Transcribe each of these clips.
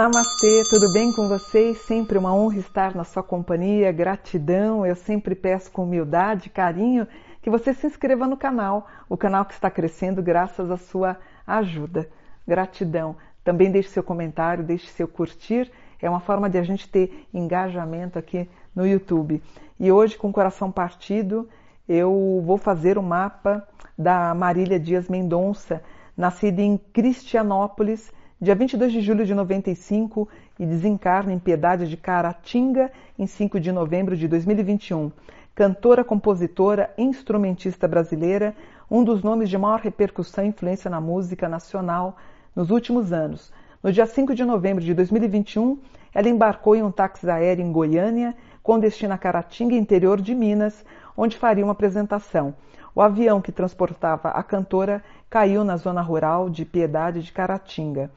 Namastê, tudo bem com vocês? Sempre uma honra estar na sua companhia, gratidão. Eu sempre peço com humildade, carinho, que você se inscreva no canal, o canal que está crescendo graças à sua ajuda. Gratidão. Também deixe seu comentário, deixe seu curtir. É uma forma de a gente ter engajamento aqui no YouTube. E hoje, com o coração partido, eu vou fazer o mapa da Marília Dias Mendonça, nascida em Cristianópolis, dia 22 de julho de 95 e desencarna em Piedade de Caratinga em 5 de novembro de 2021. Cantora, compositora, instrumentista brasileira, um dos nomes de maior repercussão e influência na música nacional nos últimos anos. No dia 5 de novembro de 2021, ela embarcou em um táxi aéreo em Goiânia, com destino a Caratinga, interior de Minas, onde faria uma apresentação. O avião que transportava a cantora caiu na zona rural de Piedade de Caratinga.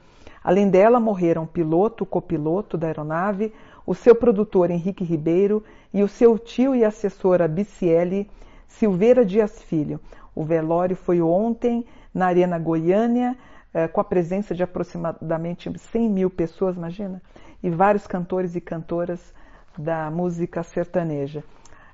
Além dela, morreram o piloto, copiloto da aeronave, o seu produtor Henrique Ribeiro e o seu tio e assessora Biciele Silveira Dias Filho. O velório foi ontem na Arena Goiânia, eh, com a presença de aproximadamente 100 mil pessoas, imagina, e vários cantores e cantoras da música sertaneja.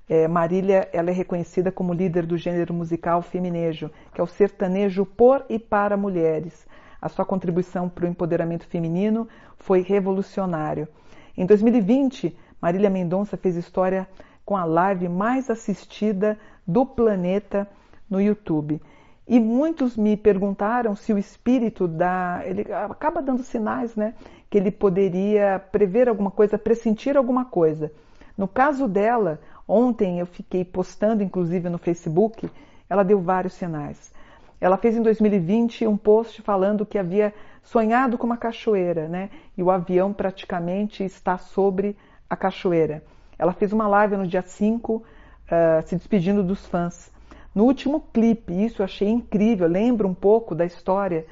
É, Marília ela é reconhecida como líder do gênero musical feminejo, que é o sertanejo por e para mulheres. A sua contribuição para o empoderamento feminino foi revolucionário. Em 2020, Marília Mendonça fez história com a live mais assistida do planeta no YouTube. E muitos me perguntaram se o espírito da. Ele acaba dando sinais, né? Que ele poderia prever alguma coisa, pressentir alguma coisa. No caso dela, Ontem eu fiquei postando, inclusive no Facebook, ela deu vários sinais. Ela fez em 2020 um post falando que havia sonhado com uma cachoeira, né? E o avião praticamente está sobre a cachoeira. Ela fez uma live no dia 5, uh, ah, se despedindo dos fãs. No último clipe, isso eu achei incrível, lembra um pouco da história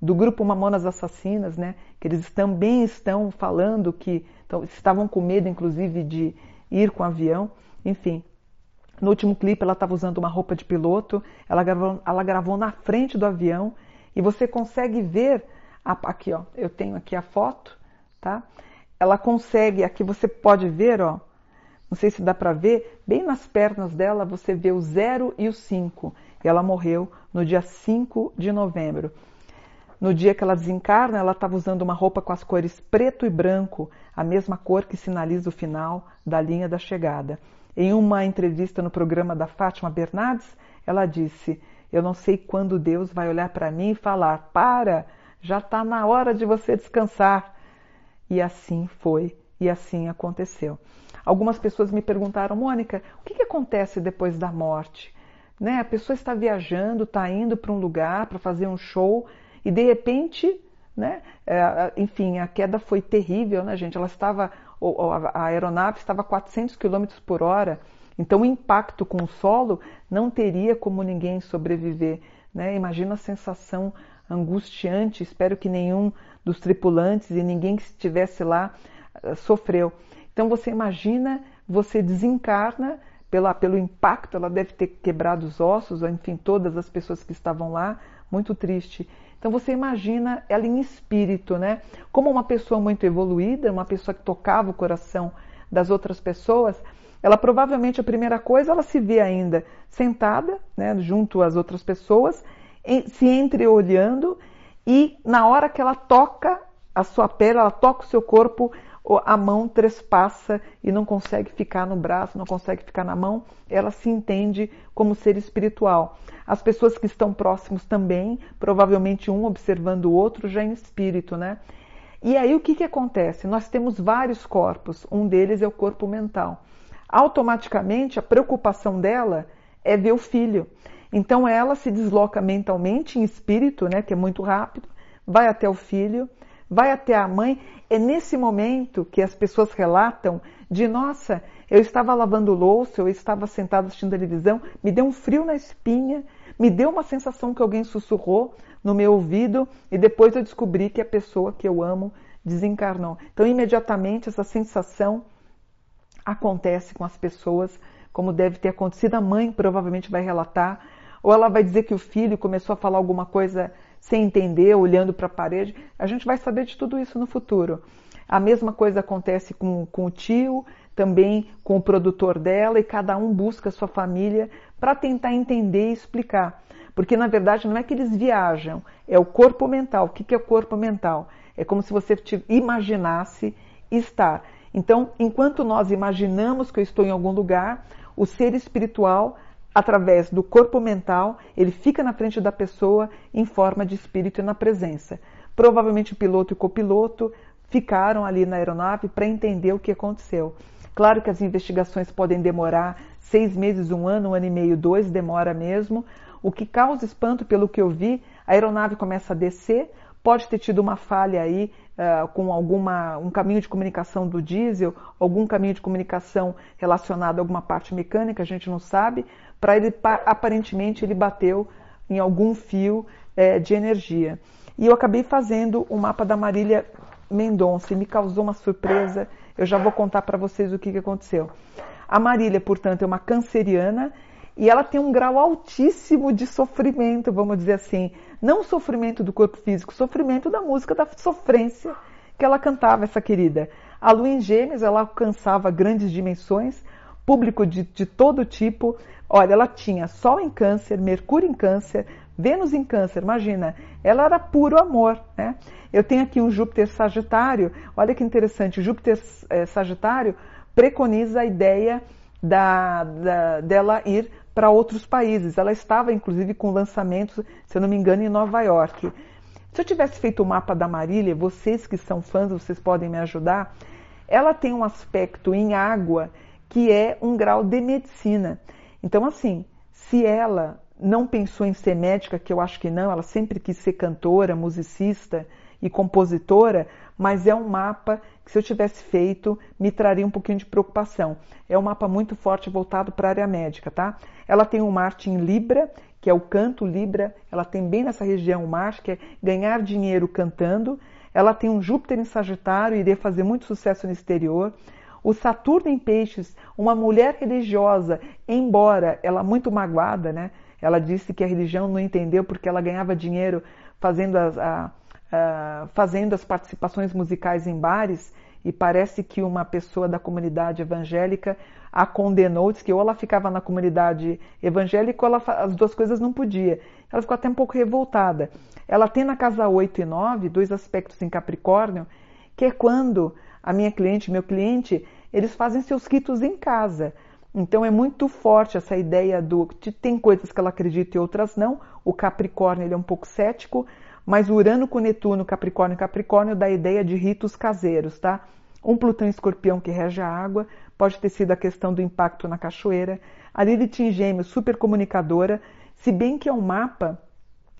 do grupo Mamonas Assassinas, né? Que eles também estão falando que então, estavam com medo, inclusive, de ir com avião. Enfim, no último clipe ela estava usando uma roupa de piloto, ela gravou, ela gravou na frente do avião e você consegue ver a, aqui, ó, eu tenho aqui a foto, tá? Ela consegue, aqui você pode ver, ó, não sei se dá para ver, bem nas pernas dela você vê o 0 e o 5. E ela morreu no dia 5 de novembro. No dia que ela desencarna, ela estava usando uma roupa com as cores preto e branco, a mesma cor que sinaliza o final da linha da chegada. Em uma entrevista no programa da Fátima Bernardes, ela disse: Eu não sei quando Deus vai olhar para mim e falar: Para, já está na hora de você descansar. E assim foi, e assim aconteceu. Algumas pessoas me perguntaram, Mônica, o que, que acontece depois da morte? Né? A pessoa está viajando, está indo para um lugar para fazer um show e de repente, né? É, enfim, a queda foi terrível, né, gente? Ela estava a aeronave estava a 400 km por hora, então o impacto com o solo não teria como ninguém sobreviver. Né? Imagina a sensação angustiante, espero que nenhum dos tripulantes e ninguém que estivesse lá uh, sofreu. Então você imagina, você desencarna pela, pelo impacto, ela deve ter quebrado os ossos, enfim, todas as pessoas que estavam lá, muito triste. Então você imagina ela em espírito, né? Como uma pessoa muito evoluída, uma pessoa que tocava o coração das outras pessoas, ela provavelmente a primeira coisa ela se vê ainda sentada, né, junto às outras pessoas, se entreolhando e na hora que ela toca a sua pele, ela toca o seu corpo, a mão trespassa e não consegue ficar no braço, não consegue ficar na mão, ela se entende como ser espiritual. As pessoas que estão próximos também, provavelmente um observando o outro, já em espírito, né? E aí o que, que acontece? Nós temos vários corpos, um deles é o corpo mental. Automaticamente a preocupação dela é ver o filho. Então ela se desloca mentalmente em espírito, né, que é muito rápido, vai até o filho, vai até a mãe. É nesse momento que as pessoas relatam de nossa, eu estava lavando louça, eu estava sentada assistindo televisão, me deu um frio na espinha, me deu uma sensação que alguém sussurrou no meu ouvido e depois eu descobri que a pessoa que eu amo desencarnou. Então, imediatamente essa sensação acontece com as pessoas, como deve ter acontecido. A mãe provavelmente vai relatar, ou ela vai dizer que o filho começou a falar alguma coisa sem entender, olhando para a parede. A gente vai saber de tudo isso no futuro. A mesma coisa acontece com, com o tio, também com o produtor dela, e cada um busca a sua família para tentar entender e explicar. Porque na verdade não é que eles viajam, é o corpo mental. O que é o corpo mental? É como se você imaginasse estar. Então, enquanto nós imaginamos que eu estou em algum lugar, o ser espiritual, através do corpo mental, ele fica na frente da pessoa em forma de espírito e na presença. Provavelmente o piloto e o copiloto ficaram ali na aeronave para entender o que aconteceu. Claro que as investigações podem demorar seis meses, um ano, um ano e meio, dois, demora mesmo. O que causa espanto, pelo que eu vi, a aeronave começa a descer, pode ter tido uma falha aí uh, com alguma um caminho de comunicação do diesel, algum caminho de comunicação relacionado a alguma parte mecânica, a gente não sabe. Para ele aparentemente ele bateu em algum fio uh, de energia. E eu acabei fazendo o mapa da Marília Mendonça e me causou uma surpresa. Eu já vou contar para vocês o que, que aconteceu. A Marília, portanto, é uma canceriana e ela tem um grau altíssimo de sofrimento, vamos dizer assim. Não sofrimento do corpo físico, sofrimento da música, da sofrência que ela cantava, essa querida. A Lua em Gêmeos, ela alcançava grandes dimensões, público de, de todo tipo. Olha, ela tinha Sol em Câncer, Mercúrio em Câncer, Vênus em Câncer, imagina, ela era puro amor, né? Eu tenho aqui um Júpiter Sagitário, olha que interessante, Júpiter é, Sagitário preconiza a ideia da, da, dela ir para outros países. Ela estava, inclusive, com lançamentos, se eu não me engano, em Nova York. Se eu tivesse feito o mapa da Marília, vocês que são fãs, vocês podem me ajudar. Ela tem um aspecto em água que é um grau de medicina. Então, assim, se ela não pensou em ser médica, que eu acho que não, ela sempre quis ser cantora, musicista e compositora, mas é um mapa que se eu tivesse feito me traria um pouquinho de preocupação. É um mapa muito forte voltado para a área médica, tá? Ela tem um Marte em Libra, que é o canto Libra, ela tem bem nessa região o Marte, que é ganhar dinheiro cantando. Ela tem um Júpiter em Sagitário, iria fazer muito sucesso no exterior. O Saturno em Peixes, uma mulher religiosa, embora ela muito magoada, né? Ela disse que a religião não entendeu porque ela ganhava dinheiro fazendo as, a, uh, fazendo as participações musicais em bares e parece que uma pessoa da comunidade evangélica a condenou, disse que ou ela ficava na comunidade evangélica ou ela, as duas coisas não podia. Ela ficou até um pouco revoltada. Ela tem na casa 8 e 9 dois aspectos em Capricórnio, que é quando a minha cliente, meu cliente, eles fazem seus ritos em casa. Então é muito forte essa ideia do tem coisas que ela acredita e outras não. O Capricórnio ele é um pouco cético, mas Urano com Netuno, Capricórnio Capricórnio dá a ideia de ritos caseiros, tá? Um Plutão escorpião que rege a água, pode ter sido a questão do impacto na cachoeira. A Lilith em gêmeos, super comunicadora, se bem que é um mapa,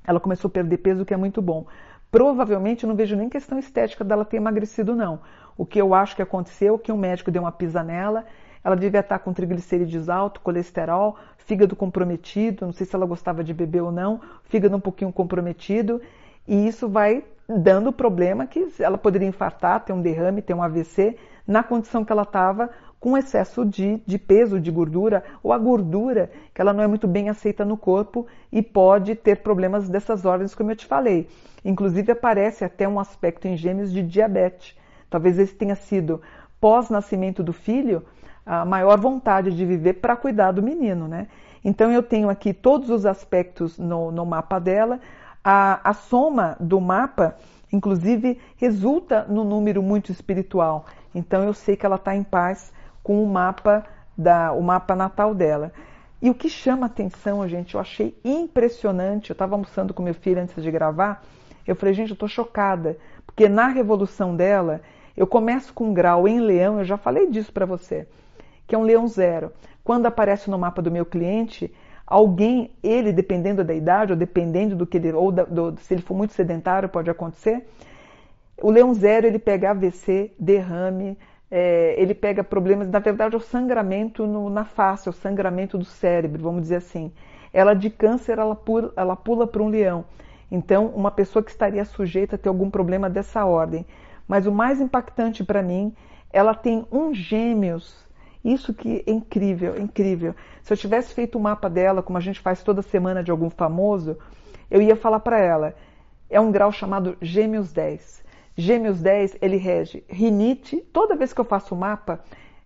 ela começou a perder peso, o que é muito bom. Provavelmente eu não vejo nem questão estética dela ter emagrecido, não. O que eu acho que aconteceu é que um médico deu uma pisa nela, ela devia estar com triglicerídeos alto, colesterol, fígado comprometido, não sei se ela gostava de beber ou não, fígado um pouquinho comprometido, e isso vai dando problema que ela poderia infartar, ter um derrame, ter um AVC, na condição que ela estava com excesso de, de peso, de gordura, ou a gordura que ela não é muito bem aceita no corpo e pode ter problemas dessas ordens, como eu te falei. Inclusive aparece até um aspecto em gêmeos de diabetes. Talvez esse tenha sido pós-nascimento do filho a maior vontade de viver para cuidar do menino, né? Então eu tenho aqui todos os aspectos no, no mapa dela, a, a soma do mapa, inclusive, resulta no número muito espiritual. Então eu sei que ela está em paz com o mapa da, o mapa natal dela. E o que chama atenção, gente, eu achei impressionante. Eu estava almoçando com meu filho antes de gravar. Eu falei, gente, eu estou chocada, porque na revolução dela, eu começo com um grau em leão, eu já falei disso para você, que é um leão zero. Quando aparece no mapa do meu cliente, alguém, ele dependendo da idade ou dependendo do que ele, ou da, do, se ele for muito sedentário, pode acontecer. O leão zero ele pega AVC, derrame, é, ele pega problemas, na verdade, é o sangramento no, na face, é o sangramento do cérebro, vamos dizer assim. Ela de câncer, ela pula, ela pula para um leão. Então, uma pessoa que estaria sujeita a ter algum problema dessa ordem. Mas o mais impactante para mim, ela tem um gêmeos isso que é incrível, incrível. Se eu tivesse feito um mapa dela, como a gente faz toda semana de algum famoso, eu ia falar para ela: é um grau chamado Gêmeos 10. Gêmeos 10, ele rege rinite. Toda vez que eu faço o mapa,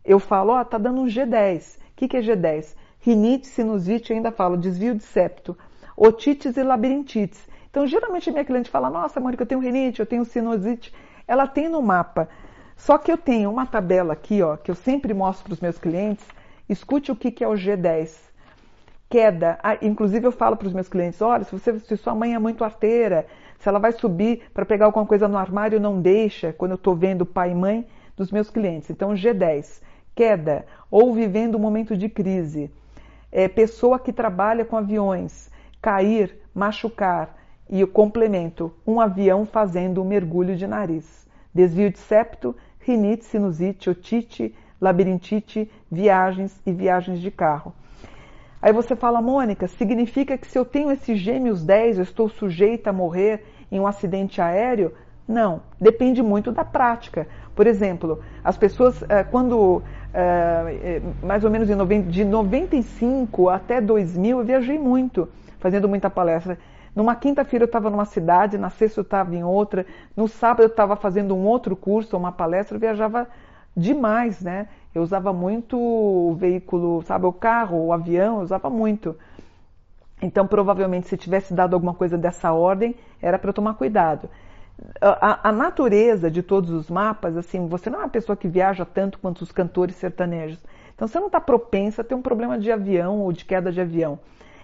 eu falo, ó, oh, tá dando um G10. O que, que é G10? Rinite, sinusite, ainda falo desvio de septo, otites e labirintite. Então, geralmente a minha cliente fala, nossa, Mônica, eu tenho rinite, eu tenho sinusite. Ela tem no mapa. Só que eu tenho uma tabela aqui, ó, que eu sempre mostro para os meus clientes. Escute o que, que é o G10 queda. Ah, inclusive eu falo para os meus clientes, olha, se, você, se sua mãe é muito arteira, se ela vai subir para pegar alguma coisa no armário, não deixa, quando eu estou vendo pai e mãe dos meus clientes. Então, G10, queda ou vivendo um momento de crise. É, pessoa que trabalha com aviões, cair, machucar. E o complemento, um avião fazendo um mergulho de nariz. Desvio de septo, rinite, sinusite, otite, labirintite, viagens e viagens de carro. Aí você fala, Mônica, significa que se eu tenho esses gêmeos 10, eu estou sujeita a morrer em um acidente aéreo? Não, depende muito da prática. Por exemplo, as pessoas, eh, quando eh, eh, mais ou menos de 95 até 2000, eu viajei muito, fazendo muita palestra. Numa quinta-feira eu estava numa cidade, na sexta eu estava em outra, no sábado eu estava fazendo um outro curso, uma palestra, eu viajava demais, né? Eu usava muito o veículo, sabe, o carro, o avião, eu usava muito. Então, provavelmente, se tivesse dado alguma coisa dessa ordem, era para tomar cuidado. A, a, natureza de todos os mapas, assim, você não é uma pessoa que viaja tanto quanto os cantores sertanejos. Então, você não está propensa a ter um problema de avião ou de queda de avião.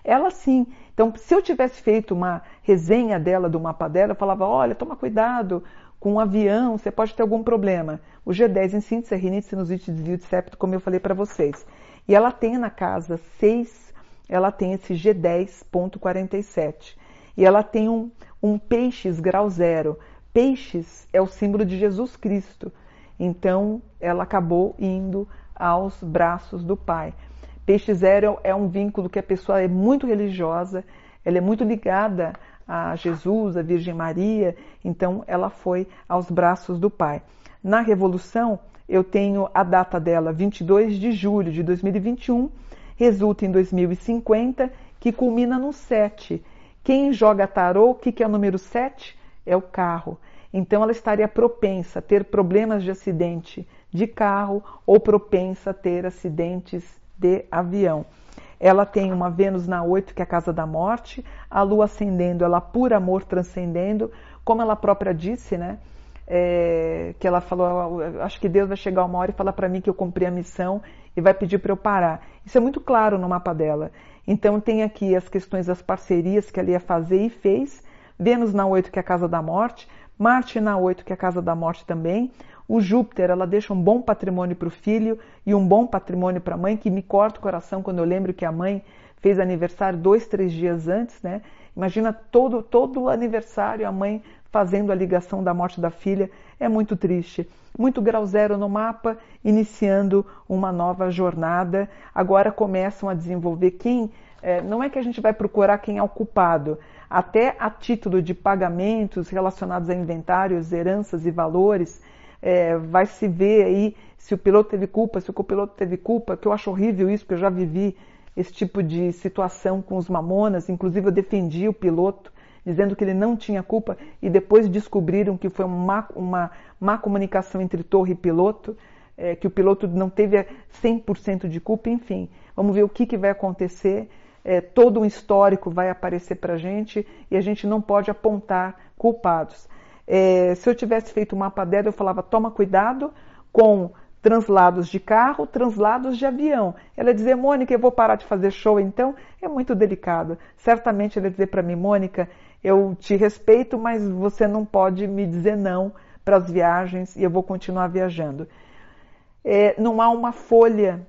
Ela sim. Então, se eu tivesse feito uma resenha dela, do mapa dela, eu falava: olha, toma cuidado, com um avião, você pode ter algum problema. O G10 em síntese rinite, sinusite, desvio de septo, como eu falei para vocês. E ela tem na casa 6, ela tem esse G10.47. E ela tem um, um peixes grau zero. Peixes é o símbolo de Jesus Cristo. Então, ela acabou indo aos braços do Pai. Peixe zero é um vínculo que a pessoa é muito religiosa, ela é muito ligada a Jesus, a Virgem Maria, então ela foi aos braços do Pai. Na Revolução, eu tenho a data dela, 22 de julho de 2021, resulta em 2050, que culmina no 7. Quem joga tarô, o que, que é o número 7? É o carro. Então ela estaria propensa a ter problemas de acidente de carro ou propensa a ter acidentes de avião. Ela tem uma Vênus na 8, que é a casa da morte, a Lua ascendendo, ela por amor transcendendo, como ela própria disse, né? É, que ela falou, acho que Deus vai chegar uma hora e falar para mim que eu cumpri a missão e vai pedir para eu parar. Isso é muito claro no mapa dela. Então tem aqui as questões das parcerias que ela ia fazer e fez. Vênus na 8, que é a casa da morte, Marte na 8, que é a casa da morte também, o Júpiter, ela deixa um bom patrimônio para o filho e um bom patrimônio para a mãe, que me corta o coração quando eu lembro que a mãe fez aniversário dois, três dias antes, né? Imagina todo, todo o aniversário a mãe fazendo a ligação da morte da filha. É muito triste. Muito grau zero no mapa, iniciando uma nova jornada. Agora começam a desenvolver quem. É, não é que a gente vai procurar quem é o culpado, até a título de pagamentos relacionados a inventários, heranças e valores é, vai se ver aí se o piloto teve culpa, se o copiloto teve culpa, que eu acho horrível isso, porque eu já vivi esse tipo de situação com os mamonas, inclusive eu defendi o piloto, dizendo que ele não tinha culpa, e depois descobriram que foi uma, uma má comunicação entre torre e piloto, é, que o piloto não teve 100% de culpa, enfim. Vamos ver o que, que vai acontecer. É, todo um histórico vai aparecer para a gente e a gente não pode apontar culpados. É, se eu tivesse feito o mapa dela, eu falava: toma cuidado com translados de carro, translados de avião. Ela ia dizer, Mônica, eu vou parar de fazer show então? É muito delicado. Certamente ela ia dizer para mim, Mônica, eu te respeito, mas você não pode me dizer não para as viagens e eu vou continuar viajando. É, não há uma folha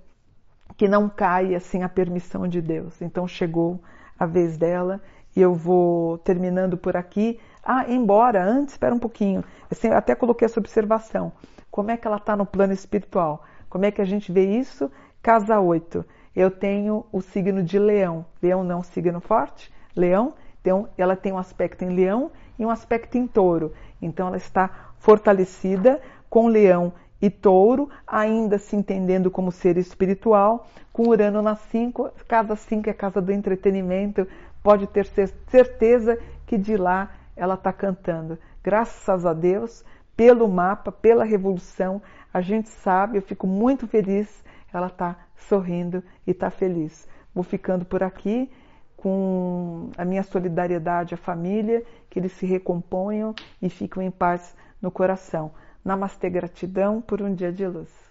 que não caia sem a permissão de Deus. Então chegou a vez dela e eu vou terminando por aqui. Ah, embora, antes, espera um pouquinho, assim, eu até coloquei essa observação. Como é que ela está no plano espiritual? Como é que a gente vê isso? Casa 8. Eu tenho o signo de leão. Leão não é um signo forte? Leão, então ela tem um aspecto em leão e um aspecto em touro. Então ela está fortalecida com leão e touro, ainda se entendendo como ser espiritual, com Urano na 5, casa 5 é casa do entretenimento, pode ter certeza que de lá ela está cantando. Graças a Deus, pelo mapa, pela revolução, a gente sabe, eu fico muito feliz, ela está sorrindo e está feliz. Vou ficando por aqui com a minha solidariedade à família, que eles se recomponham e fiquem em paz no coração. Namastê, gratidão por um dia de luz.